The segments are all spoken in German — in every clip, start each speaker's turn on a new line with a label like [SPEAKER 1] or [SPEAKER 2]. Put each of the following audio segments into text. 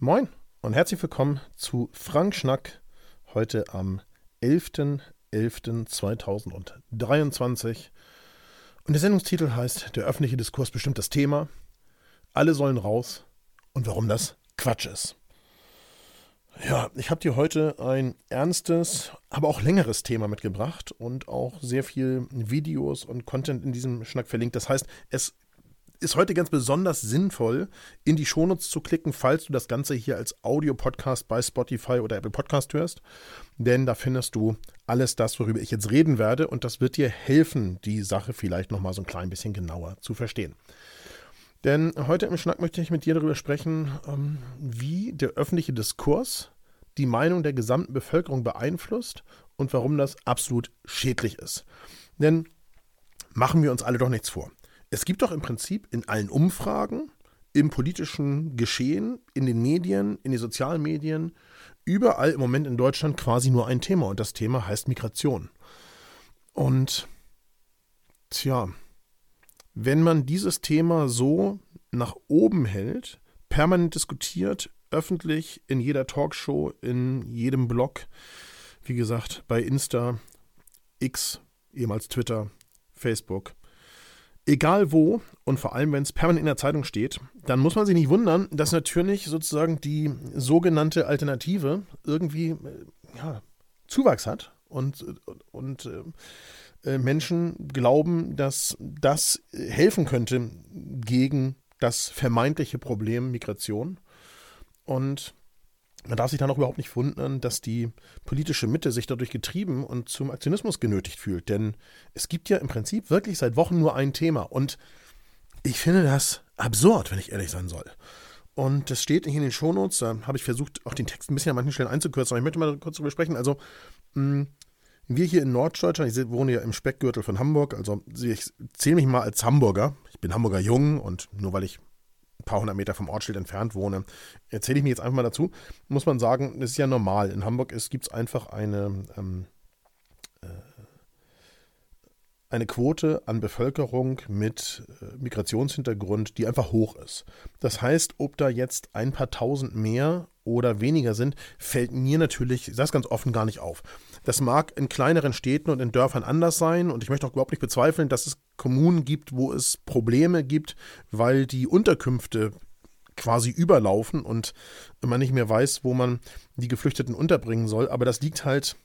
[SPEAKER 1] Moin und herzlich willkommen zu Frank Schnack heute am 11.11.2023. Und der Sendungstitel heißt Der öffentliche Diskurs bestimmt das Thema. Alle sollen raus und warum das Quatsch ist. Ja, ich habe dir heute ein ernstes, aber auch längeres Thema mitgebracht und auch sehr viel Videos und Content in diesem Schnack verlinkt. Das heißt, es ist heute ganz besonders sinnvoll, in die Shownotes zu klicken, falls du das Ganze hier als Audio-Podcast bei Spotify oder Apple Podcast hörst. Denn da findest du alles das, worüber ich jetzt reden werde. Und das wird dir helfen, die Sache vielleicht nochmal so ein klein bisschen genauer zu verstehen. Denn heute im Schnack möchte ich mit dir darüber sprechen, ähm, wie der öffentliche Diskurs die Meinung der gesamten Bevölkerung beeinflusst und warum das absolut schädlich ist. Denn machen wir uns alle doch nichts vor. Es gibt doch im Prinzip in allen Umfragen, im politischen Geschehen, in den Medien, in den sozialen Medien, überall im Moment in Deutschland quasi nur ein Thema und das Thema heißt Migration. Und tja, wenn man dieses Thema so nach oben hält, permanent diskutiert, öffentlich, in jeder Talkshow, in jedem Blog, wie gesagt, bei Insta, X, ehemals Twitter, Facebook, egal wo und vor allem, wenn es permanent in der Zeitung steht, dann muss man sich nicht wundern, dass natürlich sozusagen die sogenannte Alternative irgendwie äh, ja, Zuwachs hat und, und äh, äh, Menschen glauben, dass das helfen könnte gegen das vermeintliche Problem Migration. Und man darf sich dann auch überhaupt nicht wundern, dass die politische Mitte sich dadurch getrieben und zum Aktionismus genötigt fühlt. Denn es gibt ja im Prinzip wirklich seit Wochen nur ein Thema. Und ich finde das absurd, wenn ich ehrlich sein soll. Und das steht hier in den Shownotes. Da habe ich versucht, auch den Text ein bisschen an manchen Stellen einzukürzen. Aber ich möchte mal kurz darüber sprechen. Also, mh, wir hier in Norddeutschland, ich wohne ja im Speckgürtel von Hamburg, also ich zähle mich mal als Hamburger. Ich bin Hamburger Jung und nur weil ich paar hundert Meter vom Ortsschild entfernt wohne, erzähle ich mir jetzt einfach mal dazu. Muss man sagen, das ist ja normal. In Hamburg gibt es einfach eine, ähm, äh, eine Quote an Bevölkerung mit äh, Migrationshintergrund, die einfach hoch ist. Das heißt, ob da jetzt ein paar tausend mehr oder weniger sind, fällt mir natürlich, ich es ganz offen, gar nicht auf. Das mag in kleineren Städten und in Dörfern anders sein und ich möchte auch überhaupt nicht bezweifeln, dass es Kommunen gibt, wo es Probleme gibt, weil die Unterkünfte quasi überlaufen und man nicht mehr weiß, wo man die Geflüchteten unterbringen soll. Aber das liegt halt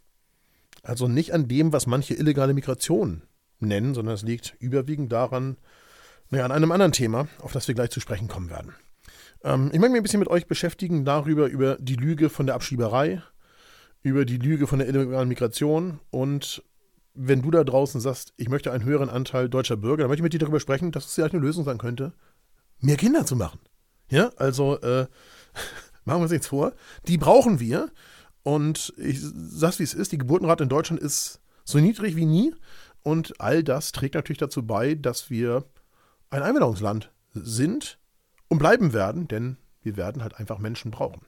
[SPEAKER 1] also nicht an dem, was manche illegale Migration nennen, sondern es liegt überwiegend daran, naja, an einem anderen Thema, auf das wir gleich zu sprechen kommen werden. Ähm, ich möchte mich ein bisschen mit euch beschäftigen darüber, über die Lüge von der Abschieberei, über die Lüge von der illegalen Migration und wenn du da draußen sagst, ich möchte einen höheren Anteil deutscher Bürger, dann möchte ich mit dir darüber sprechen, dass es vielleicht eine Lösung sein könnte, mehr Kinder zu machen. Ja, also äh, machen wir uns nichts vor. Die brauchen wir. Und ich sag's wie es ist, die Geburtenrate in Deutschland ist so niedrig wie nie. Und all das trägt natürlich dazu bei, dass wir ein Einwanderungsland sind und bleiben werden, denn wir werden halt einfach Menschen brauchen.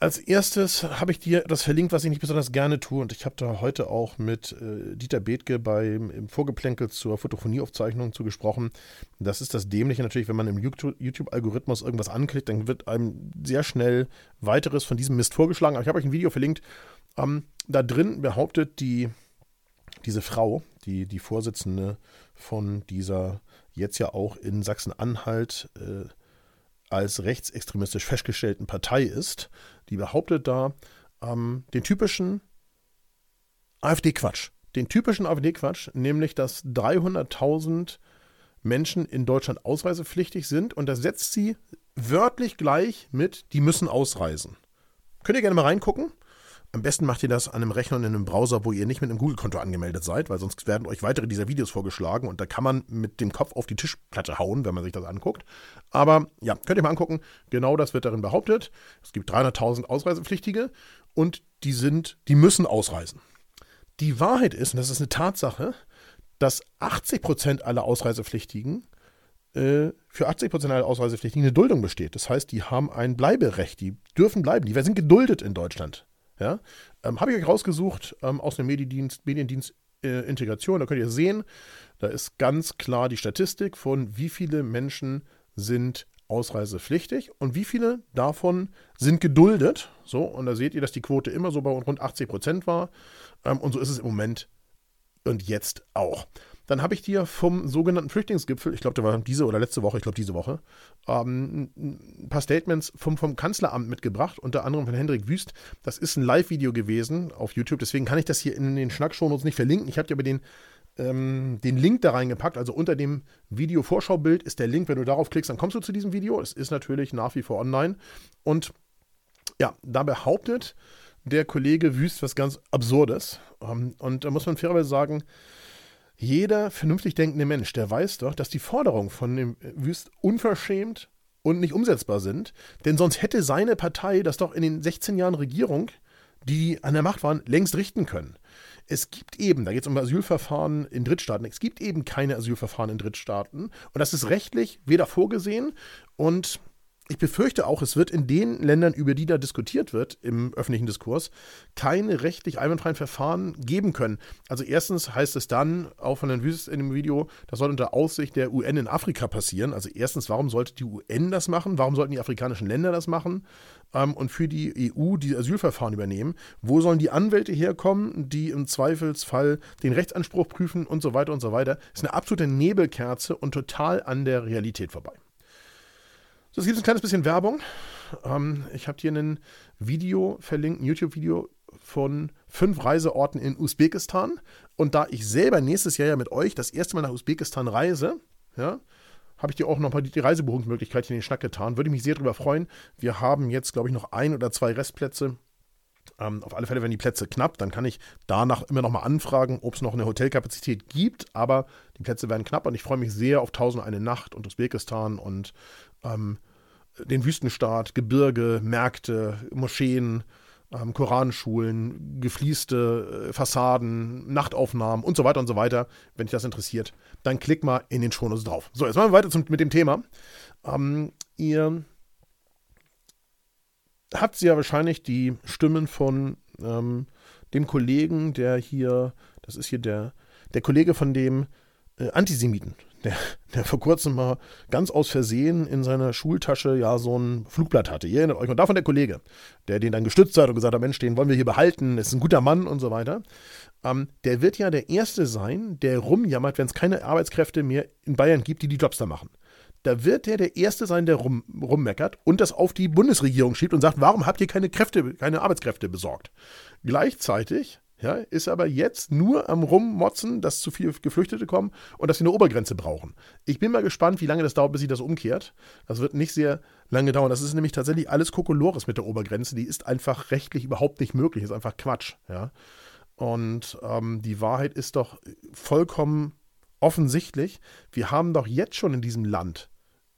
[SPEAKER 1] Als erstes habe ich dir das verlinkt, was ich nicht besonders gerne tue. Und ich habe da heute auch mit äh, Dieter Bethke beim im Vorgeplänkel zur Fotophonieaufzeichnung zugesprochen. Das ist das Dämliche natürlich, wenn man im YouTube-Algorithmus irgendwas anklickt, dann wird einem sehr schnell weiteres von diesem Mist vorgeschlagen. Aber ich habe euch ein Video verlinkt. Ähm, da drin behauptet die, diese Frau, die, die Vorsitzende von dieser jetzt ja auch in Sachsen-Anhalt äh, als rechtsextremistisch festgestellten Partei ist, die behauptet da ähm, den typischen AfD-Quatsch. Den typischen AfD-Quatsch, nämlich dass 300.000 Menschen in Deutschland ausreisepflichtig sind und das setzt sie wörtlich gleich mit, die müssen ausreisen. Könnt ihr gerne mal reingucken. Am besten macht ihr das an einem Rechner und in einem Browser, wo ihr nicht mit einem Google-Konto angemeldet seid, weil sonst werden euch weitere dieser Videos vorgeschlagen und da kann man mit dem Kopf auf die Tischplatte hauen, wenn man sich das anguckt. Aber ja, könnt ihr mal angucken. Genau das wird darin behauptet. Es gibt 300.000 Ausreisepflichtige und die sind, die müssen ausreisen. Die Wahrheit ist, und das ist eine Tatsache, dass 80 Prozent aller Ausreisepflichtigen äh, für 80 Prozent aller Ausreisepflichtigen eine Duldung besteht. Das heißt, die haben ein Bleiberecht, die dürfen bleiben, die sind geduldet in Deutschland. Ja? Ähm, Habe ich euch rausgesucht ähm, aus dem Mediendienst, Mediendienst äh, Integration. Da könnt ihr sehen, da ist ganz klar die Statistik von wie viele Menschen sind ausreisepflichtig und wie viele davon sind geduldet. So, und da seht ihr, dass die Quote immer so bei rund 80 Prozent war. Ähm, und so ist es im Moment und jetzt auch. Dann habe ich dir vom sogenannten Flüchtlingsgipfel, ich glaube, der war diese oder letzte Woche, ich glaube diese Woche, ähm, ein paar Statements vom, vom Kanzleramt mitgebracht, unter anderem von Hendrik Wüst. Das ist ein Live-Video gewesen auf YouTube, deswegen kann ich das hier in den Schnackshow nicht verlinken. Ich habe dir aber den, ähm, den Link da reingepackt. Also unter dem Video-Vorschaubild ist der Link. Wenn du darauf klickst, dann kommst du zu diesem Video. Es ist natürlich nach wie vor online. Und ja, da behauptet der Kollege Wüst was ganz Absurdes. Ähm, und da muss man fairerweise sagen, jeder vernünftig denkende Mensch, der weiß doch, dass die Forderungen von dem Wüst unverschämt und nicht umsetzbar sind. Denn sonst hätte seine Partei das doch in den 16 Jahren Regierung, die an der Macht waren, längst richten können. Es gibt eben, da geht es um Asylverfahren in Drittstaaten, es gibt eben keine Asylverfahren in Drittstaaten. Und das ist rechtlich weder vorgesehen und ich befürchte auch, es wird in den Ländern, über die da diskutiert wird im öffentlichen Diskurs, keine rechtlich einwandfreien Verfahren geben können. Also erstens heißt es dann, auch von Herrn Wüst in dem Video, das soll unter Aussicht der UN in Afrika passieren. Also erstens, warum sollte die UN das machen? Warum sollten die afrikanischen Länder das machen? Ähm, und für die EU die Asylverfahren übernehmen? Wo sollen die Anwälte herkommen, die im Zweifelsfall den Rechtsanspruch prüfen und so weiter und so weiter? Das ist eine absolute Nebelkerze und total an der Realität vorbei. So, es gibt ein kleines bisschen Werbung. Ähm, ich habe hier ein Video verlinkt, ein YouTube-Video von fünf Reiseorten in Usbekistan. Und da ich selber nächstes Jahr ja mit euch das erste Mal nach Usbekistan reise, ja, habe ich dir auch nochmal die Reisebuchungsmöglichkeit in den Schnack getan. Würde mich sehr darüber freuen. Wir haben jetzt, glaube ich, noch ein oder zwei Restplätze. Ähm, auf alle Fälle werden die Plätze knapp. Dann kann ich danach immer nochmal anfragen, ob es noch eine Hotelkapazität gibt. Aber die Plätze werden knapp und ich freue mich sehr auf 1001 Nacht und Usbekistan und ähm, den Wüstenstaat, Gebirge, Märkte, Moscheen, ähm, Koranschulen, gefließte äh, Fassaden, Nachtaufnahmen und so weiter und so weiter. Wenn dich das interessiert, dann klick mal in den Shownotes drauf. So, jetzt machen wir weiter zum, mit dem Thema. Ähm, ihr habt ja wahrscheinlich die Stimmen von ähm, dem Kollegen, der hier, das ist hier der, der Kollege von dem äh, Antisemiten, der, der vor kurzem mal ganz aus Versehen in seiner Schultasche ja so ein Flugblatt hatte. Ihr erinnert euch. Und davon der Kollege, der den dann gestützt hat und gesagt hat, Mensch, den wollen wir hier behalten, ist ein guter Mann und so weiter. Ähm, der wird ja der Erste sein, der rumjammert, wenn es keine Arbeitskräfte mehr in Bayern gibt, die die Jobs da machen. Da wird der der Erste sein, der rum, rummeckert und das auf die Bundesregierung schiebt und sagt, warum habt ihr keine Kräfte, keine Arbeitskräfte besorgt? Gleichzeitig ja, ist aber jetzt nur am Rummotzen, dass zu viele Geflüchtete kommen und dass sie eine Obergrenze brauchen. Ich bin mal gespannt, wie lange das dauert, bis sie das umkehrt. Das wird nicht sehr lange dauern. Das ist nämlich tatsächlich alles Kokolores mit der Obergrenze. Die ist einfach rechtlich überhaupt nicht möglich. Ist einfach Quatsch. Ja. Und ähm, die Wahrheit ist doch vollkommen offensichtlich. Wir haben doch jetzt schon in diesem Land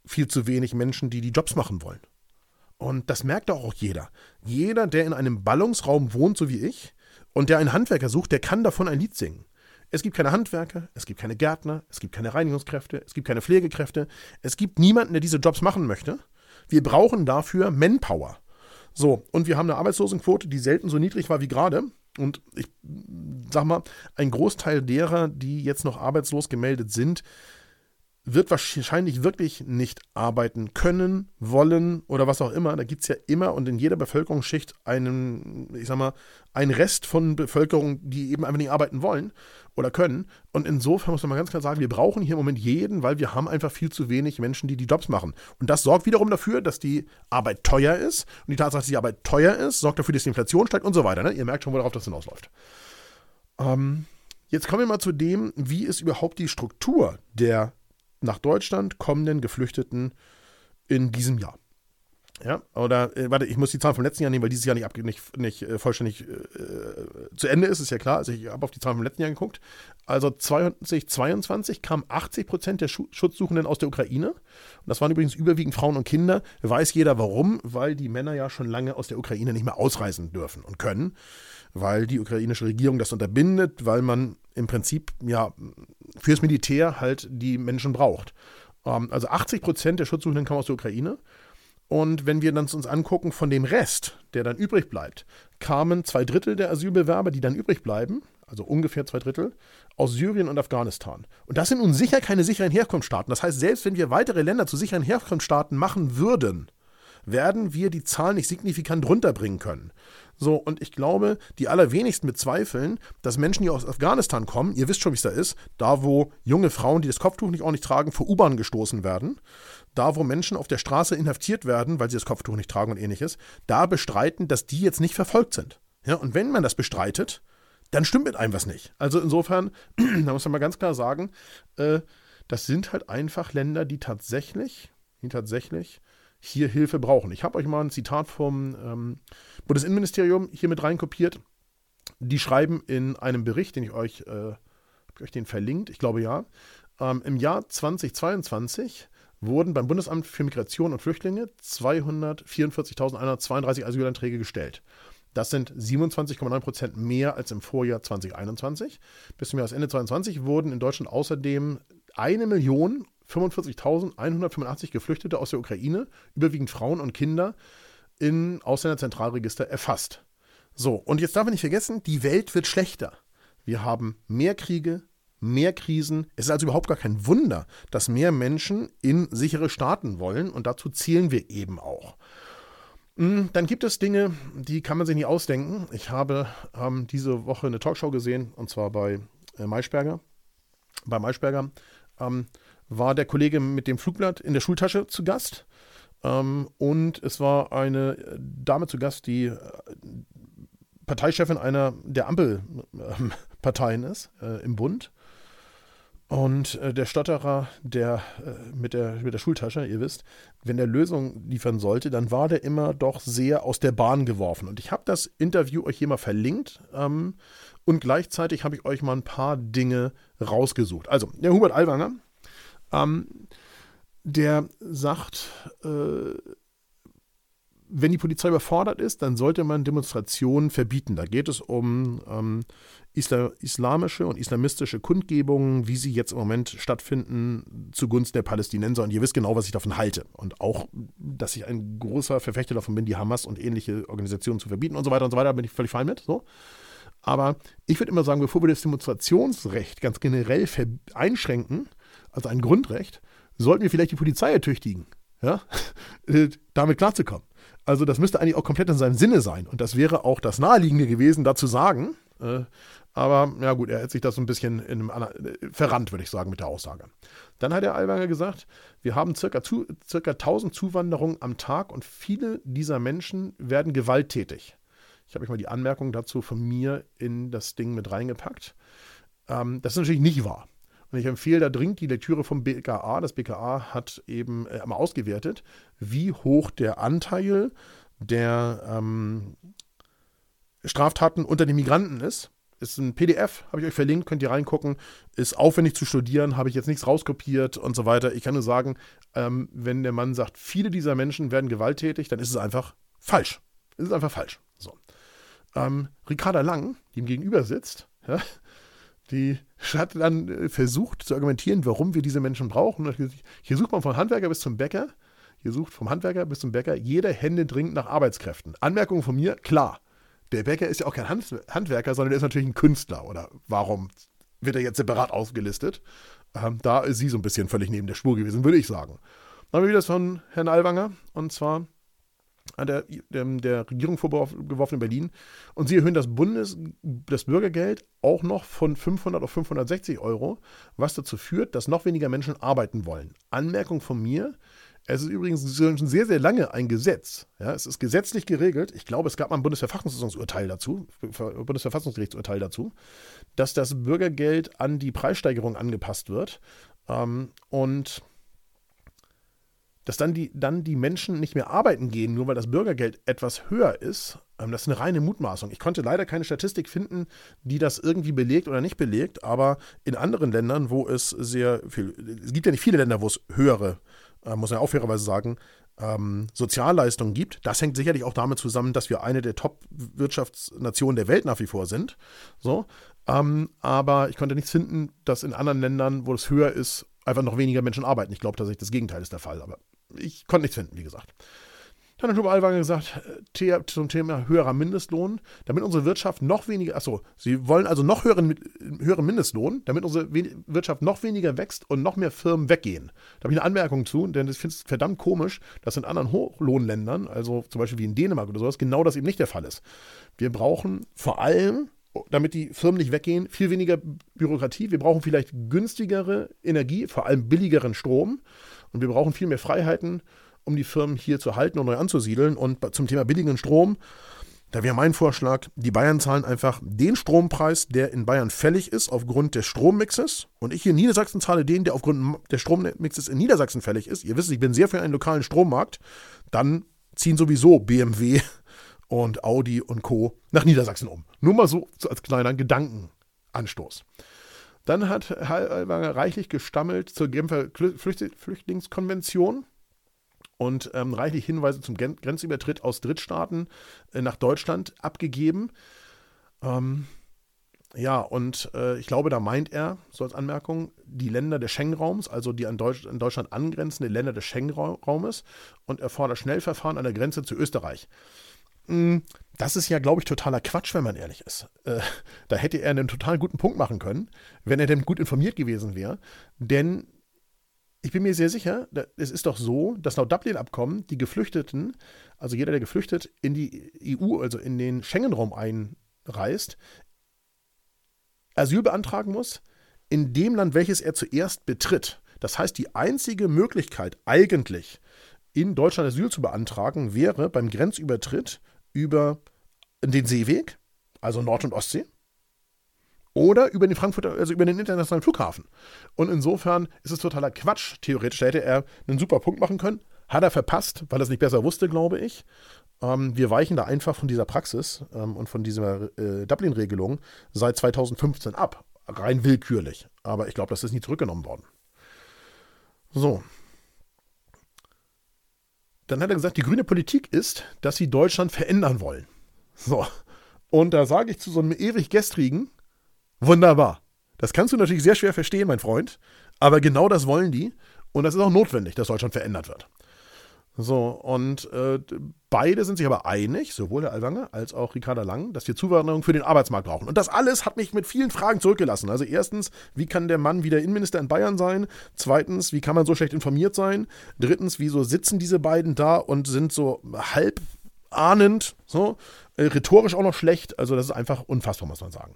[SPEAKER 1] viel zu wenig Menschen, die die Jobs machen wollen. Und das merkt auch jeder. Jeder, der in einem Ballungsraum wohnt, so wie ich, und der einen Handwerker sucht, der kann davon ein Lied singen. Es gibt keine Handwerker, es gibt keine Gärtner, es gibt keine Reinigungskräfte, es gibt keine Pflegekräfte, es gibt niemanden, der diese Jobs machen möchte. Wir brauchen dafür Manpower. So, und wir haben eine Arbeitslosenquote, die selten so niedrig war wie gerade. Und ich sag mal, ein Großteil derer, die jetzt noch arbeitslos gemeldet sind, wird wahrscheinlich wirklich nicht arbeiten können, wollen oder was auch immer. Da gibt es ja immer und in jeder Bevölkerungsschicht einen, ich sag mal, einen Rest von Bevölkerung, die eben einfach nicht arbeiten wollen oder können. Und insofern muss man mal ganz klar sagen, wir brauchen hier im Moment jeden, weil wir haben einfach viel zu wenig Menschen, die die Jobs machen. Und das sorgt wiederum dafür, dass die Arbeit teuer ist. Und die Tatsache, dass die Arbeit teuer ist, sorgt dafür, dass die Inflation steigt und so weiter. Ne? Ihr merkt schon, worauf das hinausläuft. Ähm, jetzt kommen wir mal zu dem, wie ist überhaupt die Struktur der nach Deutschland kommenden Geflüchteten in diesem Jahr. Ja, oder, äh, warte, ich muss die Zahlen vom letzten Jahr nehmen, weil dieses Jahr nicht, nicht, nicht äh, vollständig äh, zu Ende ist, ist ja klar. Also ich habe auf die Zahlen vom letzten Jahr geguckt. Also 2022 kamen 80 Prozent der Schu Schutzsuchenden aus der Ukraine. Und das waren übrigens überwiegend Frauen und Kinder. Weiß jeder warum, weil die Männer ja schon lange aus der Ukraine nicht mehr ausreisen dürfen und können, weil die ukrainische Regierung das unterbindet, weil man im Prinzip ja fürs Militär halt die Menschen braucht. Ähm, also 80 Prozent der Schutzsuchenden kommen aus der Ukraine. Und wenn wir uns angucken von dem Rest, der dann übrig bleibt, kamen zwei Drittel der Asylbewerber, die dann übrig bleiben, also ungefähr zwei Drittel, aus Syrien und Afghanistan. Und das sind nun sicher keine sicheren Herkunftsstaaten. Das heißt, selbst wenn wir weitere Länder zu sicheren Herkunftsstaaten machen würden, werden wir die Zahl nicht signifikant runterbringen können. So, und ich glaube, die allerwenigsten bezweifeln, dass Menschen, die aus Afghanistan kommen, ihr wisst schon, wie es da ist, da wo junge Frauen, die das Kopftuch nicht ordentlich tragen, vor U-Bahn gestoßen werden, da wo Menschen auf der Straße inhaftiert werden, weil sie das Kopftuch nicht tragen und ähnliches, da bestreiten, dass die jetzt nicht verfolgt sind. Ja, und wenn man das bestreitet, dann stimmt mit einem was nicht. Also insofern, da muss man mal ganz klar sagen, äh, das sind halt einfach Länder, die tatsächlich, die tatsächlich hier Hilfe brauchen. Ich habe euch mal ein Zitat vom ähm, Bundesinnenministerium hier mit reinkopiert. Die schreiben in einem Bericht, den ich euch, äh, ich euch den verlinkt, ich glaube ja, ähm, im Jahr 2022 wurden beim Bundesamt für Migration und Flüchtlinge 244.132 Asylanträge gestellt. Das sind 27,9 Prozent mehr als im Vorjahr 2021. Bis zum Jahresende 2022 wurden in Deutschland außerdem 1.045.185 Geflüchtete aus der Ukraine, überwiegend Frauen und Kinder, in Ausländerzentralregister erfasst. So, und jetzt darf man nicht vergessen, die Welt wird schlechter. Wir haben mehr Kriege, mehr Krisen. Es ist also überhaupt gar kein Wunder, dass mehr Menschen in sichere Staaten wollen und dazu zielen wir eben auch. Hm, dann gibt es Dinge, die kann man sich nie ausdenken. Ich habe ähm, diese Woche eine Talkshow gesehen, und zwar bei äh, Maischberger. Bei Maischberger ähm, war der Kollege mit dem Flugblatt in der Schultasche zu Gast. Ähm, und es war eine Dame zu Gast, die äh, Parteichefin einer der Ampelparteien ist äh, im Bund. Und äh, der Stotterer, der, äh, mit der mit der Schultasche, ihr wisst, wenn der Lösung liefern sollte, dann war der immer doch sehr aus der Bahn geworfen. Und ich habe das Interview euch hier mal verlinkt ähm, und gleichzeitig habe ich euch mal ein paar Dinge rausgesucht. Also, der Hubert Alwanger, ähm, der sagt, äh, wenn die Polizei überfordert ist, dann sollte man Demonstrationen verbieten. Da geht es um ähm, isla islamische und islamistische Kundgebungen, wie sie jetzt im Moment stattfinden, zugunsten der Palästinenser. Und ihr wisst genau, was ich davon halte. Und auch, dass ich ein großer Verfechter davon bin, die Hamas und ähnliche Organisationen zu verbieten und so weiter und so weiter, bin ich völlig fein mit. So. Aber ich würde immer sagen, bevor wir das Demonstrationsrecht ganz generell einschränken, also ein Grundrecht, sollten wir vielleicht die Polizei ertüchtigen, ja, damit klarzukommen. Also das müsste eigentlich auch komplett in seinem Sinne sein. Und das wäre auch das Naheliegende gewesen, da zu sagen. Äh, aber ja gut, er hat sich das so ein bisschen in einem, äh, verrannt, würde ich sagen, mit der Aussage. Dann hat der Alwanger gesagt, wir haben circa, zu, circa 1000 Zuwanderungen am Tag und viele dieser Menschen werden gewalttätig. Ich habe euch mal die Anmerkung dazu von mir in das Ding mit reingepackt. Ähm, das ist natürlich nicht wahr. Und ich empfehle da dringend die Lektüre vom BKA. Das BKA hat eben äh, mal ausgewertet, wie hoch der Anteil der ähm, Straftaten unter den Migranten ist. Ist ein PDF, habe ich euch verlinkt, könnt ihr reingucken. Ist aufwendig zu studieren, habe ich jetzt nichts rauskopiert und so weiter. Ich kann nur sagen, ähm, wenn der Mann sagt, viele dieser Menschen werden gewalttätig, dann ist es einfach falsch. Es ist einfach falsch. So. Ähm, Ricarda Lang, die ihm gegenüber sitzt, ja, die hat dann äh, versucht zu argumentieren, warum wir diese Menschen brauchen. Hier sucht man vom Handwerker bis zum Bäcker. Hier sucht vom Handwerker bis zum Bäcker jeder Hände dringend nach Arbeitskräften. Anmerkung von mir, klar. Der Bäcker ist ja auch kein Handwerker, sondern der ist natürlich ein Künstler. Oder warum wird er jetzt separat aufgelistet? Ähm, da ist sie so ein bisschen völlig neben der Spur gewesen, würde ich sagen. Dann haben wir wieder von Herrn Alwanger. Und zwar der, der, der Regierung vorgeworfen in Berlin. Und sie erhöhen das Bundes, das Bürgergeld auch noch von 500 auf 560 Euro, was dazu führt, dass noch weniger Menschen arbeiten wollen. Anmerkung von mir. Es ist übrigens schon sehr, sehr lange ein Gesetz. Ja, es ist gesetzlich geregelt. Ich glaube, es gab mal ein Bundesverfassungsurteil dazu, Bundesverfassungsgerichtsurteil dazu, dass das Bürgergeld an die Preissteigerung angepasst wird. Ähm, und dass dann die, dann die Menschen nicht mehr arbeiten gehen, nur weil das Bürgergeld etwas höher ist, ähm, das ist eine reine Mutmaßung. Ich konnte leider keine Statistik finden, die das irgendwie belegt oder nicht belegt, aber in anderen Ländern, wo es sehr viel, es gibt ja nicht viele Länder, wo es höhere, äh, muss man auch fairerweise sagen, ähm, Sozialleistungen gibt. Das hängt sicherlich auch damit zusammen, dass wir eine der Top-Wirtschaftsnationen der Welt nach wie vor sind. So, ähm, aber ich konnte nichts finden, dass in anderen Ländern, wo es höher ist, einfach noch weniger Menschen arbeiten. Ich glaube tatsächlich, das Gegenteil ist der Fall. Aber ich konnte nichts finden, wie gesagt. Dann hat Huber Allwanger gesagt, äh, zum Thema höherer Mindestlohn, damit unsere Wirtschaft noch weniger, achso, sie wollen also noch höheren, höheren Mindestlohn, damit unsere Wirtschaft noch weniger wächst und noch mehr Firmen weggehen. Da habe ich eine Anmerkung zu, denn ich finde es verdammt komisch, dass in anderen Hochlohnländern, also zum Beispiel wie in Dänemark oder sowas, genau das eben nicht der Fall ist. Wir brauchen vor allem damit die Firmen nicht weggehen, viel weniger Bürokratie. Wir brauchen vielleicht günstigere Energie, vor allem billigeren Strom. Und wir brauchen viel mehr Freiheiten um die Firmen hier zu halten und neu anzusiedeln. Und zum Thema billigen Strom, da wäre mein Vorschlag, die Bayern zahlen einfach den Strompreis, der in Bayern fällig ist aufgrund des Strommixes. Und ich hier in Niedersachsen zahle den, der aufgrund des Strommixes in Niedersachsen fällig ist. Ihr wisst, ich bin sehr für einen lokalen Strommarkt. Dann ziehen sowieso BMW und Audi und Co. nach Niedersachsen um. Nur mal so als kleiner Gedankenanstoß. Dann hat Hallwanger reichlich gestammelt zur Genfer Flüchtlingskonvention und ähm, reichlich Hinweise zum Grenzübertritt aus Drittstaaten äh, nach Deutschland abgegeben. Ähm, ja, und äh, ich glaube, da meint er, so als Anmerkung, die Länder des Schengen-Raums, also die an, Deutsch, an Deutschland angrenzenden Länder des Schengen-Raumes und er fordert Schnellverfahren an der Grenze zu Österreich. Hm, das ist ja, glaube ich, totaler Quatsch, wenn man ehrlich ist. Äh, da hätte er einen total guten Punkt machen können, wenn er denn gut informiert gewesen wäre. Denn ich bin mir sehr sicher, es ist doch so, dass laut Dublin-Abkommen die Geflüchteten, also jeder, der geflüchtet in die EU, also in den Schengen-Raum einreist, Asyl beantragen muss in dem Land, welches er zuerst betritt. Das heißt, die einzige Möglichkeit eigentlich in Deutschland Asyl zu beantragen wäre beim Grenzübertritt über den Seeweg, also Nord- und Ostsee, oder über den Frankfurter, also über den internationalen Flughafen. Und insofern ist es totaler Quatsch. Theoretisch hätte er einen super Punkt machen können. Hat er verpasst, weil er es nicht besser wusste, glaube ich. Ähm, wir weichen da einfach von dieser Praxis ähm, und von dieser äh, Dublin-Regelung seit 2015 ab. Rein willkürlich. Aber ich glaube, das ist nie zurückgenommen worden. So. Dann hat er gesagt, die grüne Politik ist, dass sie Deutschland verändern wollen. So. Und da sage ich zu so einem ewig gestrigen, Wunderbar. Das kannst du natürlich sehr schwer verstehen, mein Freund, aber genau das wollen die und das ist auch notwendig, dass Deutschland verändert wird. So, und äh, beide sind sich aber einig, sowohl Herr Alwanger als auch Ricarda Lang, dass wir Zuwanderung für den Arbeitsmarkt brauchen. Und das alles hat mich mit vielen Fragen zurückgelassen. Also erstens, wie kann der Mann wieder Innenminister in Bayern sein? Zweitens, wie kann man so schlecht informiert sein? Drittens, wieso sitzen diese beiden da und sind so halb ahnend, so, äh, rhetorisch auch noch schlecht? Also das ist einfach unfassbar, muss man sagen.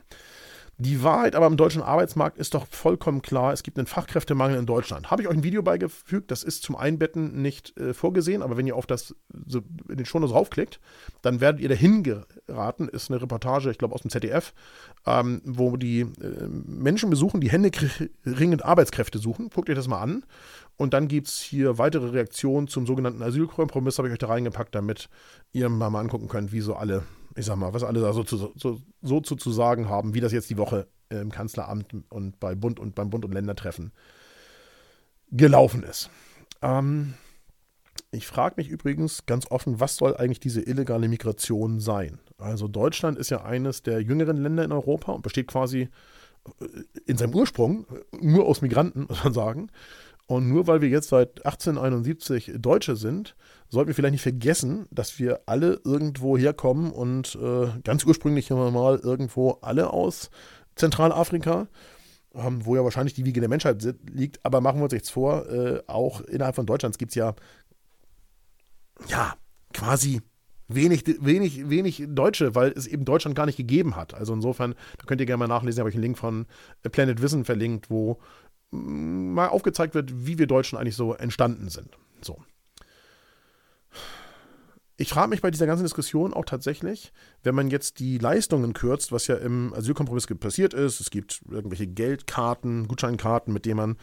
[SPEAKER 1] Die Wahrheit aber im deutschen Arbeitsmarkt ist doch vollkommen klar. Es gibt einen Fachkräftemangel in Deutschland. Habe ich euch ein Video beigefügt, das ist zum Einbetten nicht äh, vorgesehen, aber wenn ihr auf das so in den Shownotes raufklickt, dann werdet ihr dahin geraten. Ist eine Reportage, ich glaube aus dem ZDF, ähm, wo die äh, Menschen besuchen, die händeringend Arbeitskräfte suchen. Guckt euch das mal an. Und dann gibt es hier weitere Reaktionen zum sogenannten Asylkompromiss, habe ich euch da reingepackt, damit ihr mal, mal angucken könnt, wie so alle ich sag mal, was alle da so zu, so, so zu, sagen haben, wie das jetzt die Woche im Kanzleramt und bei Bund und beim Bund und Ländertreffen gelaufen ist. Ähm, ich frage mich übrigens ganz offen, was soll eigentlich diese illegale Migration sein? Also Deutschland ist ja eines der jüngeren Länder in Europa und besteht quasi äh, in seinem Ursprung nur aus Migranten, muss man sagen. Und nur weil wir jetzt seit 1871 Deutsche sind, sollten wir vielleicht nicht vergessen, dass wir alle irgendwo herkommen und äh, ganz ursprünglich haben mal irgendwo alle aus Zentralafrika, ähm, wo ja wahrscheinlich die Wiege der Menschheit liegt. Aber machen wir uns jetzt vor, äh, auch innerhalb von Deutschlands gibt es ja, ja, quasi wenig, wenig, wenig Deutsche, weil es eben Deutschland gar nicht gegeben hat. Also insofern, da könnt ihr gerne mal nachlesen, habe ich einen Link von Planet Wissen verlinkt, wo mal aufgezeigt wird, wie wir Deutschen eigentlich so entstanden sind. So. Ich frage mich bei dieser ganzen Diskussion auch tatsächlich, wenn man jetzt die Leistungen kürzt, was ja im Asylkompromiss passiert ist, es gibt irgendwelche Geldkarten, Gutscheinkarten, mit denen man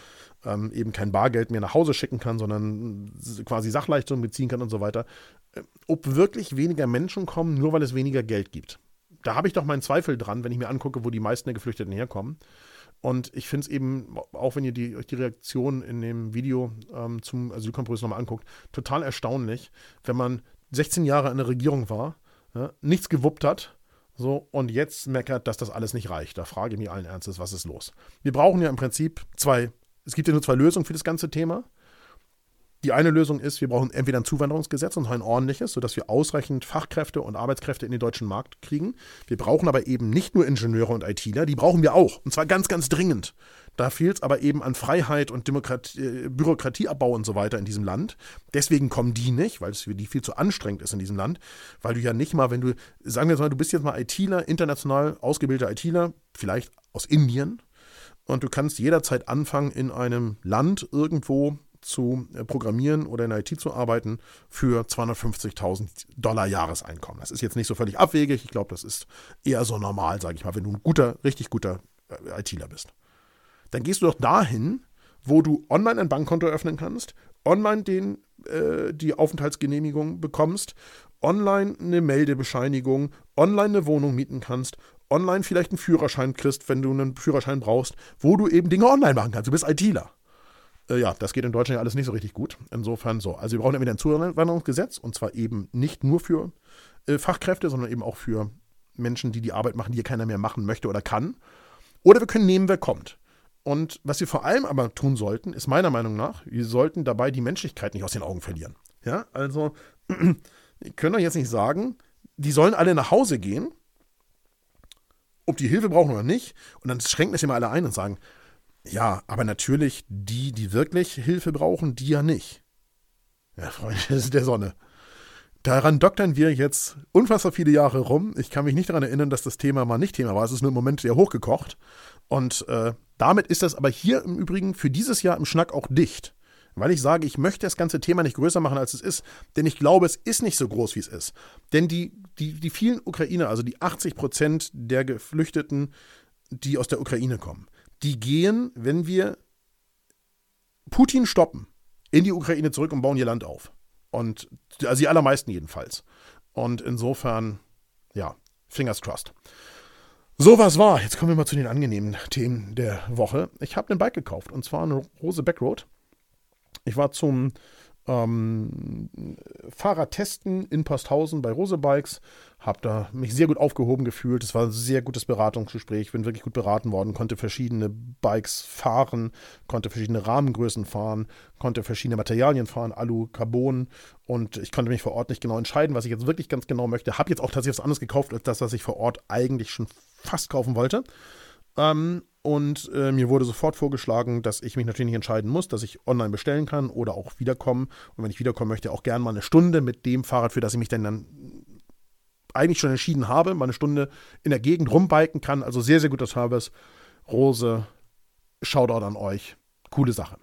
[SPEAKER 1] ähm, eben kein Bargeld mehr nach Hause schicken kann, sondern quasi Sachleistungen beziehen kann und so weiter, äh, ob wirklich weniger Menschen kommen, nur weil es weniger Geld gibt. Da habe ich doch meinen Zweifel dran, wenn ich mir angucke, wo die meisten der Geflüchteten herkommen. Und ich finde es eben, auch wenn ihr die, euch die Reaktion in dem Video ähm, zum Asylkompromiss nochmal anguckt, total erstaunlich, wenn man 16 Jahre in der Regierung war, ja, nichts gewuppt hat, so, und jetzt meckert, dass das alles nicht reicht. Da frage ich mich allen Ernstes, was ist los? Wir brauchen ja im Prinzip zwei, es gibt ja nur zwei Lösungen für das ganze Thema. Die eine Lösung ist, wir brauchen entweder ein Zuwanderungsgesetz und ein ordentliches, sodass wir ausreichend Fachkräfte und Arbeitskräfte in den deutschen Markt kriegen. Wir brauchen aber eben nicht nur Ingenieure und ITler, die brauchen wir auch. Und zwar ganz, ganz dringend. Da fehlt es aber eben an Freiheit und Demokratie, äh, Bürokratieabbau und so weiter in diesem Land. Deswegen kommen die nicht, weil es für die viel zu anstrengend ist in diesem Land. Weil du ja nicht mal, wenn du, sagen wir jetzt mal, du bist jetzt mal ITler, international ausgebildeter ITler, vielleicht aus Indien, und du kannst jederzeit anfangen, in einem Land irgendwo zu äh, programmieren oder in IT zu arbeiten für 250.000 Dollar Jahreseinkommen. Das ist jetzt nicht so völlig abwegig. Ich glaube, das ist eher so normal, sage ich mal, wenn du ein guter, richtig guter äh, ITler bist. Dann gehst du doch dahin, wo du online ein Bankkonto öffnen kannst, online den, äh, die Aufenthaltsgenehmigung bekommst, online eine Meldebescheinigung, online eine Wohnung mieten kannst, online vielleicht einen Führerschein kriegst, wenn du einen Führerschein brauchst, wo du eben Dinge online machen kannst. Du bist ITler. Äh, ja, das geht in Deutschland ja alles nicht so richtig gut. Insofern so. Also wir brauchen entweder ein Zuwanderungsgesetz und zwar eben nicht nur für äh, Fachkräfte, sondern eben auch für Menschen, die die Arbeit machen, die hier keiner mehr machen möchte oder kann. Oder wir können nehmen, wer kommt. Und was wir vor allem aber tun sollten, ist meiner Meinung nach, wir sollten dabei die Menschlichkeit nicht aus den Augen verlieren. Ja, also, ich kann doch jetzt nicht sagen, die sollen alle nach Hause gehen, ob die Hilfe brauchen oder nicht. Und dann schränken das immer alle ein und sagen, ja, aber natürlich die, die wirklich Hilfe brauchen, die ja nicht. Ja, Freunde, der Sonne. Daran doktern wir jetzt unfassbar viele Jahre rum. Ich kann mich nicht daran erinnern, dass das Thema mal nicht Thema war. Es ist nur im Moment sehr hochgekocht. Und äh, damit ist das aber hier im Übrigen für dieses Jahr im Schnack auch dicht. Weil ich sage, ich möchte das ganze Thema nicht größer machen, als es ist. Denn ich glaube, es ist nicht so groß, wie es ist. Denn die, die, die vielen Ukrainer, also die 80 Prozent der Geflüchteten, die aus der Ukraine kommen, die gehen, wenn wir Putin stoppen, in die Ukraine zurück und bauen ihr Land auf. Und also die allermeisten jedenfalls. Und insofern, ja, fingers crossed. So was war. Jetzt kommen wir mal zu den angenehmen Themen der Woche. Ich habe ein Bike gekauft und zwar eine Rose Backroad. Ich war zum ähm, Fahrradtesten in Posthausen bei Rose Bikes. Habe da mich sehr gut aufgehoben gefühlt. Es war ein sehr gutes Beratungsgespräch. Bin wirklich gut beraten worden. Konnte verschiedene Bikes fahren, konnte verschiedene Rahmengrößen fahren, konnte verschiedene Materialien fahren, Alu, Carbon. Und ich konnte mich vor Ort nicht genau entscheiden, was ich jetzt wirklich ganz genau möchte. Habe jetzt auch tatsächlich was anderes gekauft als das, was ich vor Ort eigentlich schon fast kaufen wollte. Ähm, und äh, mir wurde sofort vorgeschlagen, dass ich mich natürlich nicht entscheiden muss, dass ich online bestellen kann oder auch wiederkommen. Und wenn ich wiederkommen möchte, auch gerne mal eine Stunde mit dem Fahrrad, für das ich mich dann, dann eigentlich schon entschieden habe, mal eine Stunde in der Gegend rumbiken kann. Also sehr, sehr guter Service. Rose, Shoutout an euch. Coole Sache.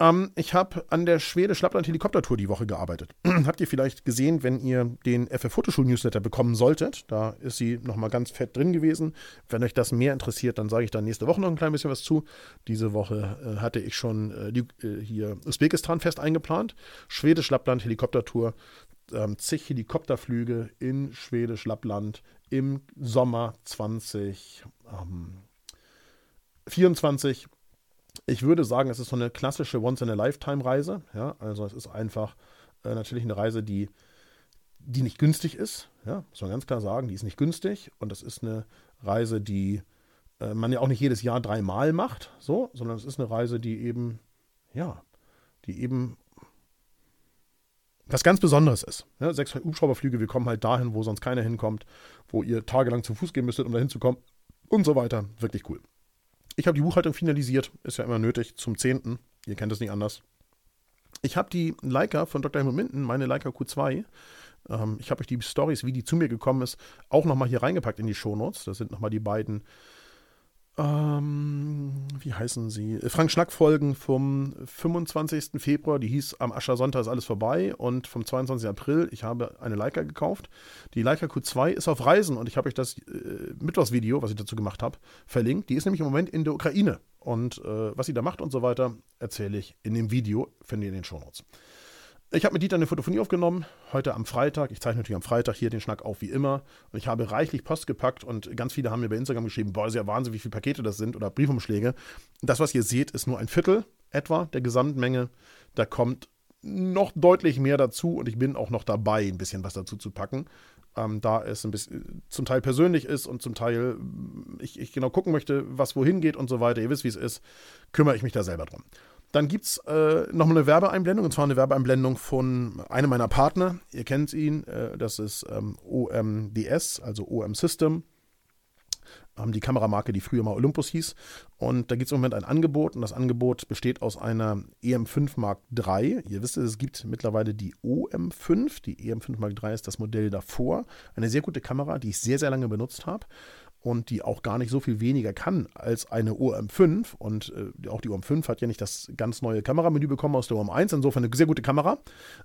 [SPEAKER 1] Ähm, ich habe an der Schwedisch-Lappland-Helikoptertour die Woche gearbeitet. Habt ihr vielleicht gesehen, wenn ihr den FF Fotoschul-Newsletter bekommen solltet. Da ist sie nochmal ganz fett drin gewesen. Wenn euch das mehr interessiert, dann sage ich da nächste Woche noch ein klein bisschen was zu. Diese Woche äh, hatte ich schon äh, die, äh, hier Usbekistan fest eingeplant. Schwedisch-Lappland-Helikoptertour. Ähm, zig Helikopterflüge in Schwedisch-Lappland im Sommer 2024. Ähm, ich würde sagen, es ist so eine klassische Once-in-a-Lifetime-Reise. Ja? Also es ist einfach äh, natürlich eine Reise, die, die nicht günstig ist. Ja? Muss man ganz klar sagen, die ist nicht günstig. Und das ist eine Reise, die äh, man ja auch nicht jedes Jahr dreimal macht, so, sondern es ist eine Reise, die eben, ja, die eben was ganz Besonderes ist. Ja, sechs Hubschrauberflüge, wir kommen halt dahin, wo sonst keiner hinkommt, wo ihr tagelang zu Fuß gehen müsstet, um dahin zu kommen und so weiter. Wirklich cool. Ich habe die Buchhaltung finalisiert, ist ja immer nötig, zum 10. Ihr kennt es nicht anders. Ich habe die Leica von Dr. Helmut Minden, meine Leica Q2, ähm, ich habe euch die Stories, wie die zu mir gekommen ist, auch nochmal hier reingepackt in die Shownotes. Das sind nochmal die beiden ähm, wie heißen sie? Frank Schnack-Folgen vom 25. Februar, die hieß Am Aschersonntag ist alles vorbei und vom 22. April, ich habe eine Leica gekauft. Die Leica Q2 ist auf Reisen und ich habe euch das äh, Mittwochsvideo, was ich dazu gemacht habe, verlinkt. Die ist nämlich im Moment in der Ukraine und äh, was sie da macht und so weiter, erzähle ich in dem Video, findet ihr in den Shownotes. Notes. Ich habe mit Dieter eine Fotophonie aufgenommen, heute am Freitag. Ich zeichne natürlich am Freitag hier den Schnack auf wie immer. Und ich habe reichlich Post gepackt und ganz viele haben mir bei Instagram geschrieben, boah, ist ja Wahnsinn, wie viele Pakete das sind oder Briefumschläge. Das, was ihr seht, ist nur ein Viertel etwa der Gesamtmenge. Da kommt noch deutlich mehr dazu und ich bin auch noch dabei, ein bisschen was dazu zu packen. Ähm, da es ein bisschen zum Teil persönlich ist und zum Teil ich, ich genau gucken möchte, was wohin geht und so weiter. Ihr wisst, wie es ist, kümmere ich mich da selber drum. Dann gibt es äh, nochmal eine Werbeeinblendung, und zwar eine Werbeeinblendung von einem meiner Partner. Ihr kennt ihn, äh, das ist ähm, OMDS, also OM System ähm, die Kameramarke, die früher mal Olympus hieß. Und da gibt es im Moment ein Angebot und das Angebot besteht aus einer EM5 Mark III. Ihr wisst, es gibt mittlerweile die OM5. Die EM5 Mark III ist das Modell davor. Eine sehr gute Kamera, die ich sehr, sehr lange benutzt habe und die auch gar nicht so viel weniger kann als eine OM5. Und äh, auch die OM5 hat ja nicht das ganz neue Kameramenü bekommen aus der OM1. Insofern eine sehr gute Kamera.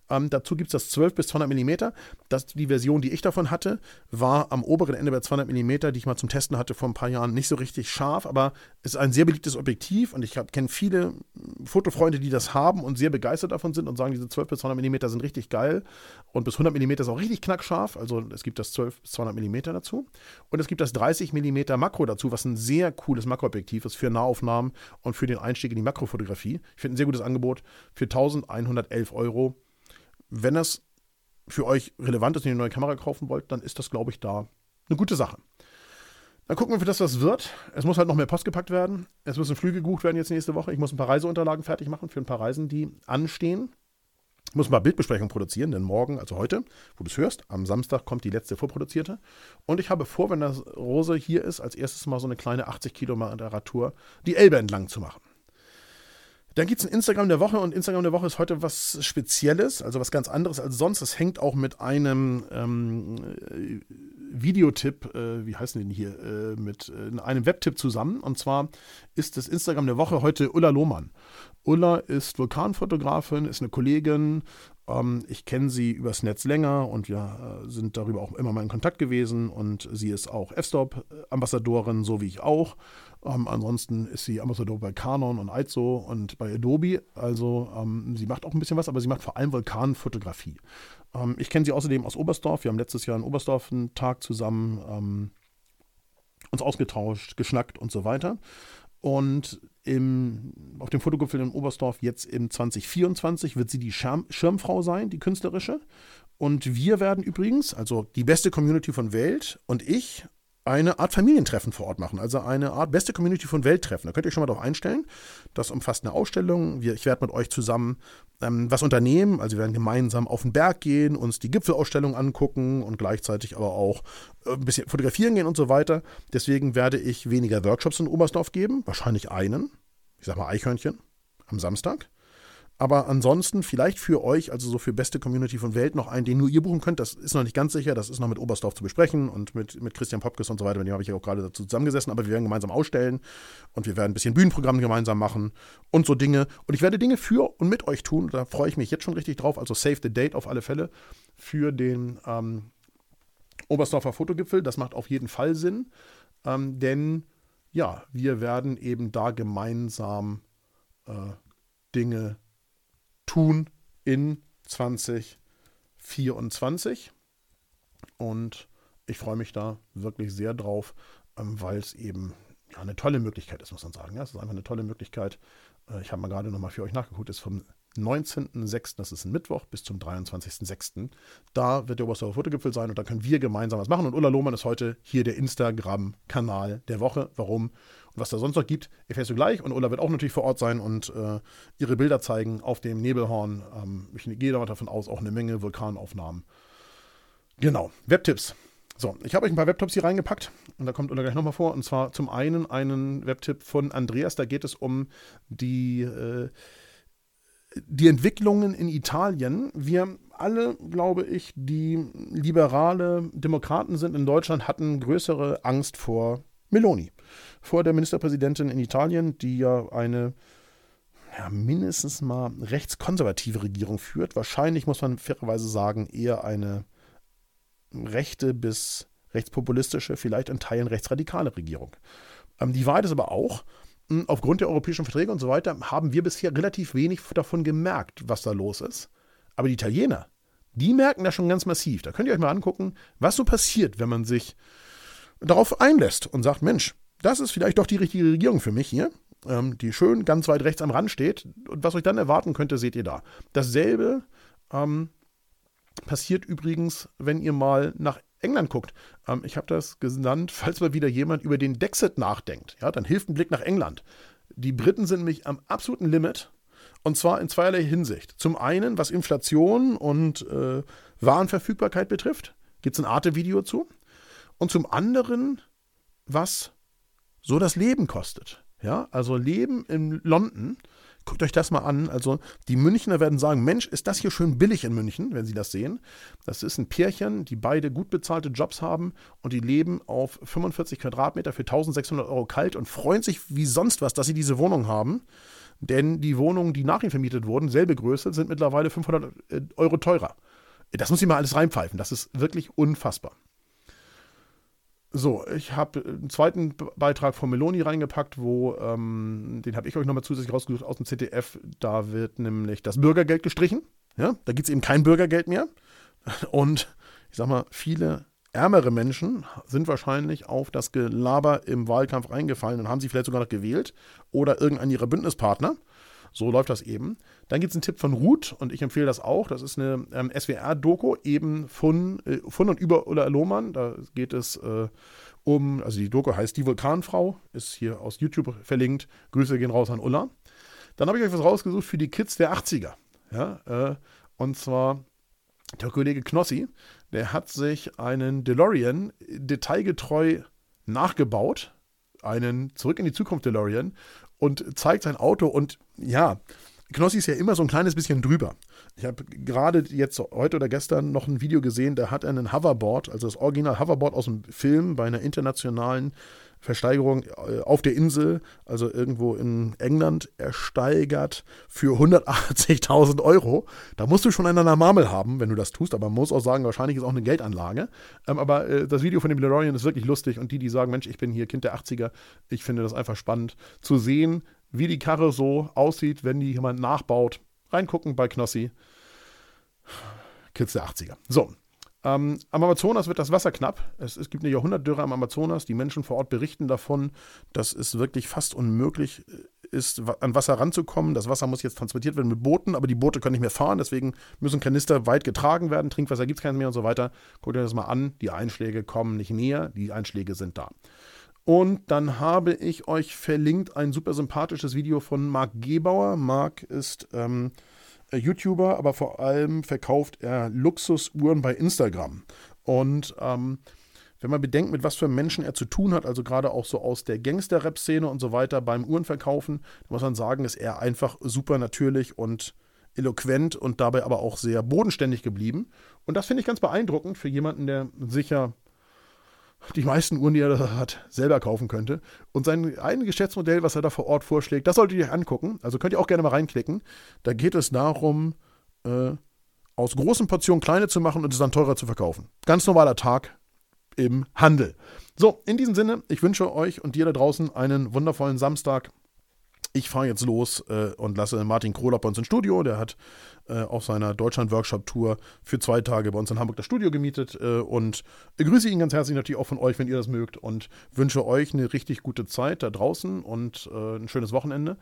[SPEAKER 1] Ähm, dazu gibt es das 12 bis 200 mm. Das, die Version, die ich davon hatte, war am oberen Ende bei 200 mm, die ich mal zum Testen hatte vor ein paar Jahren, nicht so richtig scharf, aber ist ein sehr beliebtes Objektiv und ich kenne viele Fotofreunde, die das haben und sehr begeistert davon sind und sagen, diese 12 bis 200 mm sind richtig geil und bis 100 mm ist auch richtig knackscharf. Also es gibt das 12 bis 200 mm dazu und es gibt das 30 mm Makro dazu, was ein sehr cooles Makroobjektiv ist für Nahaufnahmen und für den Einstieg in die Makrofotografie. Ich finde ein sehr gutes Angebot für 1111 Euro. Wenn das für euch relevant ist und ihr eine neue Kamera kaufen wollt, dann ist das, glaube ich, da eine gute Sache. Dann gucken wir, wie das was wird. Es muss halt noch mehr Post gepackt werden. Es müssen Flüge gebucht werden jetzt nächste Woche. Ich muss ein paar Reiseunterlagen fertig machen für ein paar Reisen, die anstehen. Ich muss mal Bildbesprechung produzieren, denn morgen, also heute, wo du es hörst, am Samstag kommt die letzte vorproduzierte. Und ich habe vor, wenn das Rose hier ist, als erstes mal so eine kleine 80 Kilometer Tour die Elbe entlang zu machen. Dann gibt es ein Instagram der Woche und Instagram der Woche ist heute was Spezielles, also was ganz anderes als sonst. Es hängt auch mit einem ähm, Videotipp, äh, wie heißen den hier, äh, mit äh, einem Webtipp zusammen. Und zwar ist das Instagram der Woche heute Ulla Lohmann. Ulla ist Vulkanfotografin, ist eine Kollegin. Ähm, ich kenne sie übers Netz länger und wir äh, sind darüber auch immer mal in Kontakt gewesen. Und sie ist auch F-Stop-Ambassadorin, so wie ich auch. Ähm, ansonsten ist sie Ambassador bei Canon und Aizo und bei Adobe. Also ähm, sie macht auch ein bisschen was, aber sie macht vor allem Vulkanfotografie. Ähm, ich kenne sie außerdem aus Oberstdorf. Wir haben letztes Jahr in Oberstdorf einen Tag zusammen ähm, uns ausgetauscht, geschnackt und so weiter. Und im, auf dem Fotogipfel in Oberstdorf jetzt im 2024 wird sie die Schirm, Schirmfrau sein, die künstlerische. Und wir werden übrigens, also die beste Community von Welt und ich eine Art Familientreffen vor Ort machen, also eine Art beste Community von Welttreffen. Da könnt ihr euch schon mal darauf einstellen. Das umfasst eine Ausstellung. Wir, ich werde mit euch zusammen ähm, was unternehmen. Also wir werden gemeinsam auf den Berg gehen, uns die Gipfelausstellung angucken und gleichzeitig aber auch äh, ein bisschen fotografieren gehen und so weiter. Deswegen werde ich weniger Workshops in Oberstdorf geben, wahrscheinlich einen. Ich sag mal Eichhörnchen am Samstag. Aber ansonsten vielleicht für euch, also so für beste Community von Welt, noch einen, den nur ihr buchen könnt. Das ist noch nicht ganz sicher. Das ist noch mit Oberstdorf zu besprechen und mit, mit Christian Popkes und so weiter. Mit dem habe ich ja auch gerade dazu zusammengesessen. Aber wir werden gemeinsam ausstellen und wir werden ein bisschen Bühnenprogramm gemeinsam machen und so Dinge. Und ich werde Dinge für und mit euch tun. Da freue ich mich jetzt schon richtig drauf. Also save the date auf alle Fälle für den ähm, Oberstdorfer Fotogipfel. Das macht auf jeden Fall Sinn. Ähm, denn ja, wir werden eben da gemeinsam äh, Dinge tun in 2024. Und ich freue mich da wirklich sehr drauf, ähm, weil es eben ja, eine tolle Möglichkeit ist, muss man sagen. Es ist einfach eine tolle Möglichkeit. Äh, ich habe mal gerade nochmal für euch nachgeguckt, ist vom 19.06., das ist ein Mittwoch, bis zum 23.06. Da wird der Oberstdorfer Fotogipfel sein und da können wir gemeinsam was machen. Und Ulla Lohmann ist heute hier der Instagram-Kanal der Woche. Warum? Und was da sonst noch gibt, erfährst du gleich. Und Ulla wird auch natürlich vor Ort sein und äh, ihre Bilder zeigen auf dem Nebelhorn. Ähm, ich gehe davon aus, auch eine Menge Vulkanaufnahmen. Genau, Webtipps. So, ich habe euch ein paar Webtipps hier reingepackt und da kommt Ulla gleich nochmal vor. Und zwar zum einen einen Webtipp von Andreas, da geht es um die, äh, die Entwicklungen in Italien. Wir alle, glaube ich, die liberale Demokraten sind in Deutschland, hatten größere Angst vor Meloni vor der Ministerpräsidentin in Italien, die ja eine ja, mindestens mal rechtskonservative Regierung führt. Wahrscheinlich muss man fairerweise sagen, eher eine rechte bis rechtspopulistische, vielleicht in Teilen rechtsradikale Regierung. Ähm, die Wahrheit ist aber auch, aufgrund der europäischen Verträge und so weiter, haben wir bisher relativ wenig davon gemerkt, was da los ist. Aber die Italiener, die merken das schon ganz massiv. Da könnt ihr euch mal angucken, was so passiert, wenn man sich darauf einlässt und sagt, Mensch, das ist vielleicht doch die richtige Regierung für mich hier, ähm, die schön ganz weit rechts am Rand steht. Und was euch dann erwarten könnte, seht ihr da. Dasselbe ähm, passiert übrigens, wenn ihr mal nach England guckt. Ähm, ich habe das genannt, falls mal wieder jemand über den Dexit nachdenkt. Ja, dann hilft ein Blick nach England. Die Briten sind nämlich am absoluten Limit. Und zwar in zweierlei Hinsicht. Zum einen, was Inflation und äh, Warenverfügbarkeit betrifft, gibt es ein Arte-Video zu. Und zum anderen, was so das Leben kostet. Ja, also Leben in London Guckt euch das mal an. Also die Münchner werden sagen, Mensch, ist das hier schön billig in München, wenn sie das sehen. Das ist ein Pärchen, die beide gut bezahlte Jobs haben und die leben auf 45 Quadratmeter für 1600 Euro kalt und freuen sich wie sonst was, dass sie diese Wohnung haben. Denn die Wohnungen, die nach ihnen vermietet wurden, selbe Größe, sind mittlerweile 500 äh, Euro teurer. Das muss ich mal alles reinpfeifen. Das ist wirklich unfassbar. So, ich habe einen zweiten Beitrag von Meloni reingepackt, wo, ähm, den habe ich euch nochmal zusätzlich rausgesucht aus dem ZDF. Da wird nämlich das Bürgergeld gestrichen. Ja, da gibt es eben kein Bürgergeld mehr. Und ich sag mal, viele ärmere Menschen sind wahrscheinlich auf das Gelaber im Wahlkampf reingefallen und haben sie vielleicht sogar noch gewählt oder irgendeinen ihrer Bündnispartner. So läuft das eben. Dann gibt es einen Tipp von Ruth und ich empfehle das auch. Das ist eine ähm, SWR-Doku eben von, äh, von und über Ulla Lohmann. Da geht es äh, um, also die Doku heißt Die Vulkanfrau, ist hier aus YouTube verlinkt. Grüße gehen raus an Ulla. Dann habe ich euch was rausgesucht für die Kids der 80er. Ja, äh, und zwar der Kollege Knossi, der hat sich einen DeLorean detailgetreu nachgebaut, einen Zurück in die Zukunft DeLorean und zeigt sein Auto und ja, Knossi ist ja immer so ein kleines bisschen drüber. Ich habe gerade jetzt heute oder gestern noch ein Video gesehen, da hat er einen Hoverboard, also das Original Hoverboard aus dem Film bei einer internationalen Versteigerung äh, auf der Insel, also irgendwo in England, ersteigert für 180.000 Euro. Da musst du schon einen Marmel haben, wenn du das tust, aber man muss auch sagen, wahrscheinlich ist auch eine Geldanlage. Ähm, aber äh, das Video von dem DeLorean ist wirklich lustig und die, die sagen, Mensch, ich bin hier Kind der 80er, ich finde das einfach spannend zu sehen, wie die Karre so aussieht, wenn die jemand nachbaut. Reingucken bei Knossi. Kids der 80er. So. Ähm, am Amazonas wird das Wasser knapp. Es, es gibt eine Jahrhundertdürre am Amazonas. Die Menschen vor Ort berichten davon, dass es wirklich fast unmöglich äh, ist, an Wasser ranzukommen. Das Wasser muss jetzt transportiert werden mit Booten, aber die Boote können nicht mehr fahren. Deswegen müssen Kanister weit getragen werden. Trinkwasser gibt es keins mehr und so weiter. Guckt euch das mal an. Die Einschläge kommen nicht näher. Die Einschläge sind da. Und dann habe ich euch verlinkt ein super sympathisches Video von Marc Gebauer. Marc ist ähm, YouTuber, aber vor allem verkauft er Luxusuhren bei Instagram. Und ähm, wenn man bedenkt, mit was für Menschen er zu tun hat, also gerade auch so aus der Gangster-Rap-Szene und so weiter beim Uhrenverkaufen, muss man sagen, ist er einfach super natürlich und eloquent und dabei aber auch sehr bodenständig geblieben. Und das finde ich ganz beeindruckend für jemanden, der sicher die meisten Uhren, die er da hat, selber kaufen könnte. Und sein ein Geschäftsmodell, was er da vor Ort vorschlägt, das solltet ihr euch angucken. Also könnt ihr auch gerne mal reinklicken. Da geht es darum, äh, aus großen Portionen kleine zu machen und es dann teurer zu verkaufen. Ganz normaler Tag im Handel. So, in diesem Sinne, ich wünsche euch und dir da draußen einen wundervollen Samstag. Ich fahre jetzt los äh, und lasse Martin Krohler bei uns ins Studio. Der hat äh, auf seiner Deutschland-Workshop-Tour für zwei Tage bei uns in Hamburg das Studio gemietet. Äh, und grüße ihn ganz herzlich natürlich auch von euch, wenn ihr das mögt. Und wünsche euch eine richtig gute Zeit da draußen und äh, ein schönes Wochenende.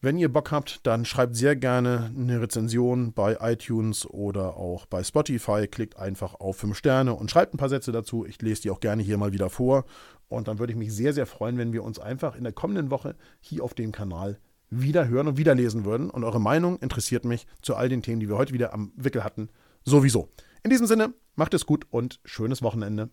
[SPEAKER 1] Wenn ihr Bock habt, dann schreibt sehr gerne eine Rezension bei iTunes oder auch bei Spotify. Klickt einfach auf 5 Sterne und schreibt ein paar Sätze dazu. Ich lese die auch gerne hier mal wieder vor. Und dann würde ich mich sehr, sehr freuen, wenn wir uns einfach in der kommenden Woche hier auf dem Kanal wieder hören und wieder lesen würden. Und eure Meinung interessiert mich zu all den Themen, die wir heute wieder am Wickel hatten, sowieso. In diesem Sinne, macht es gut und schönes Wochenende.